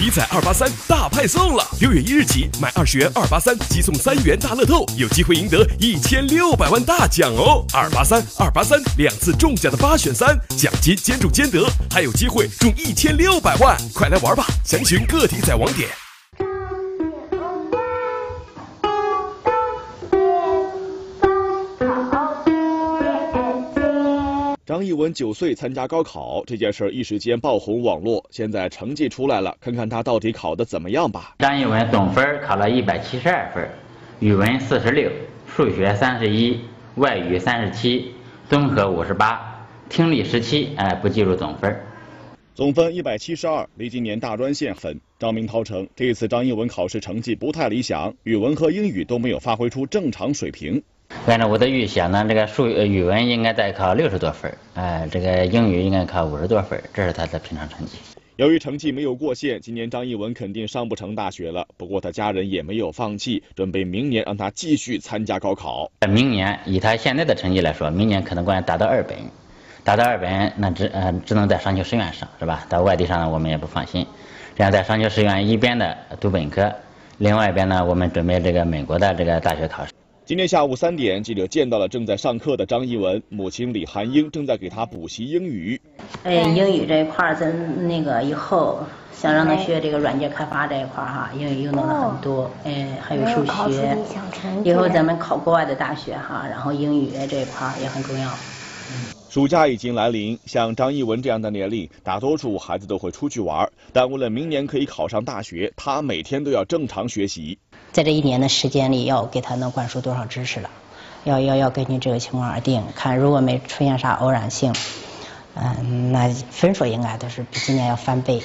体彩二八三大派送了！六月一日起，买二十元二八三即送三元大乐透，有机会赢得一千六百万大奖哦！二八三二八三两次中奖的八选三，奖金兼中兼得，还有机会中一千六百万！快来玩吧！详询各体彩网点。张艺文九岁参加高考这件事儿一时间爆红网络，现在成绩出来了，看看他到底考的怎么样吧。张艺文总分考了一百七十二分，语文四十六，数学三十一，外语三十七，综合五十八，听力十七，哎，不计入总分。总分一百七十二，离今年大专线很。张明涛称，这次张艺文考试成绩不太理想，语文和英语都没有发挥出正常水平。按照我的预想呢，这个数语文应该再考六十多分，哎，这个英语应该考五十多分，这是他的平常成绩。由于成绩没有过线，今年张艺文肯定上不成大学了。不过他家人也没有放弃，准备明年让他继续参加高考。明年以他现在的成绩来说，明年可能关达到二本，达到二本那只呃只能在商丘师院上，是吧？到外地上我们也不放心。这样在商丘师院一边的读本科，另外一边呢，我们准备这个美国的这个大学考试。今天下午三点，记者见到了正在上课的张艺文，母亲李涵英正在给他补习英语。哎，英语这一块儿，咱那个以后想让他学这个软件开发这一块儿哈，英语用到了很多。哎，还有数学。以后咱们考国外的大学哈，然后英语这一块儿也很重要。暑假已经来临，像张艺文这样的年龄，大多数孩子都会出去玩，但为了明年可以考上大学，他每天都要正常学习。在这一年的时间里，要给他能灌输多少知识了？要要要根据这个情况而定。看如果没出现啥偶然性，嗯，那分数应该都是比今年要翻倍。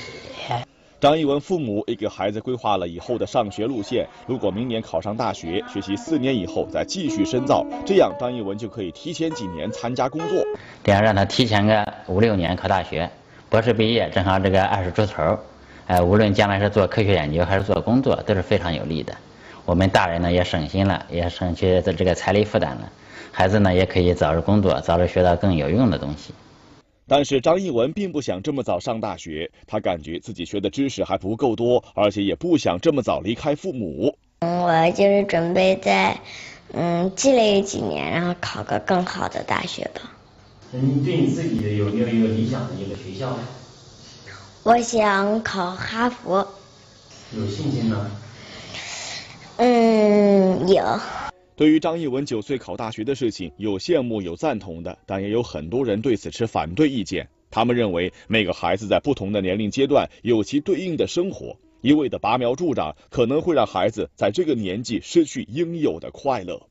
张艺文父母也给孩子规划了以后的上学路线。如果明年考上大学，学习四年以后再继续深造，这样张艺文就可以提前几年参加工作。这样让他提前个五六年考大学，博士毕业正好这个二十出头，哎，无论将来是做科学研究还是做工作，都是非常有利的。我们大人呢也省心了，也省去的这个财力负担了，孩子呢也可以早日工作，早日学到更有用的东西。但是张艺文并不想这么早上大学，他感觉自己学的知识还不够多，而且也不想这么早离开父母。嗯，我就是准备在嗯积累几年，然后考个更好的大学吧。你对你自己有没有一个理想的一个学校？我想考哈佛。有信心吗？嗯，有。对于张艺文九岁考大学的事情，有羡慕有赞同的，但也有很多人对此持反对意见。他们认为每个孩子在不同的年龄阶段有其对应的生活，一味的拔苗助长可能会让孩子在这个年纪失去应有的快乐。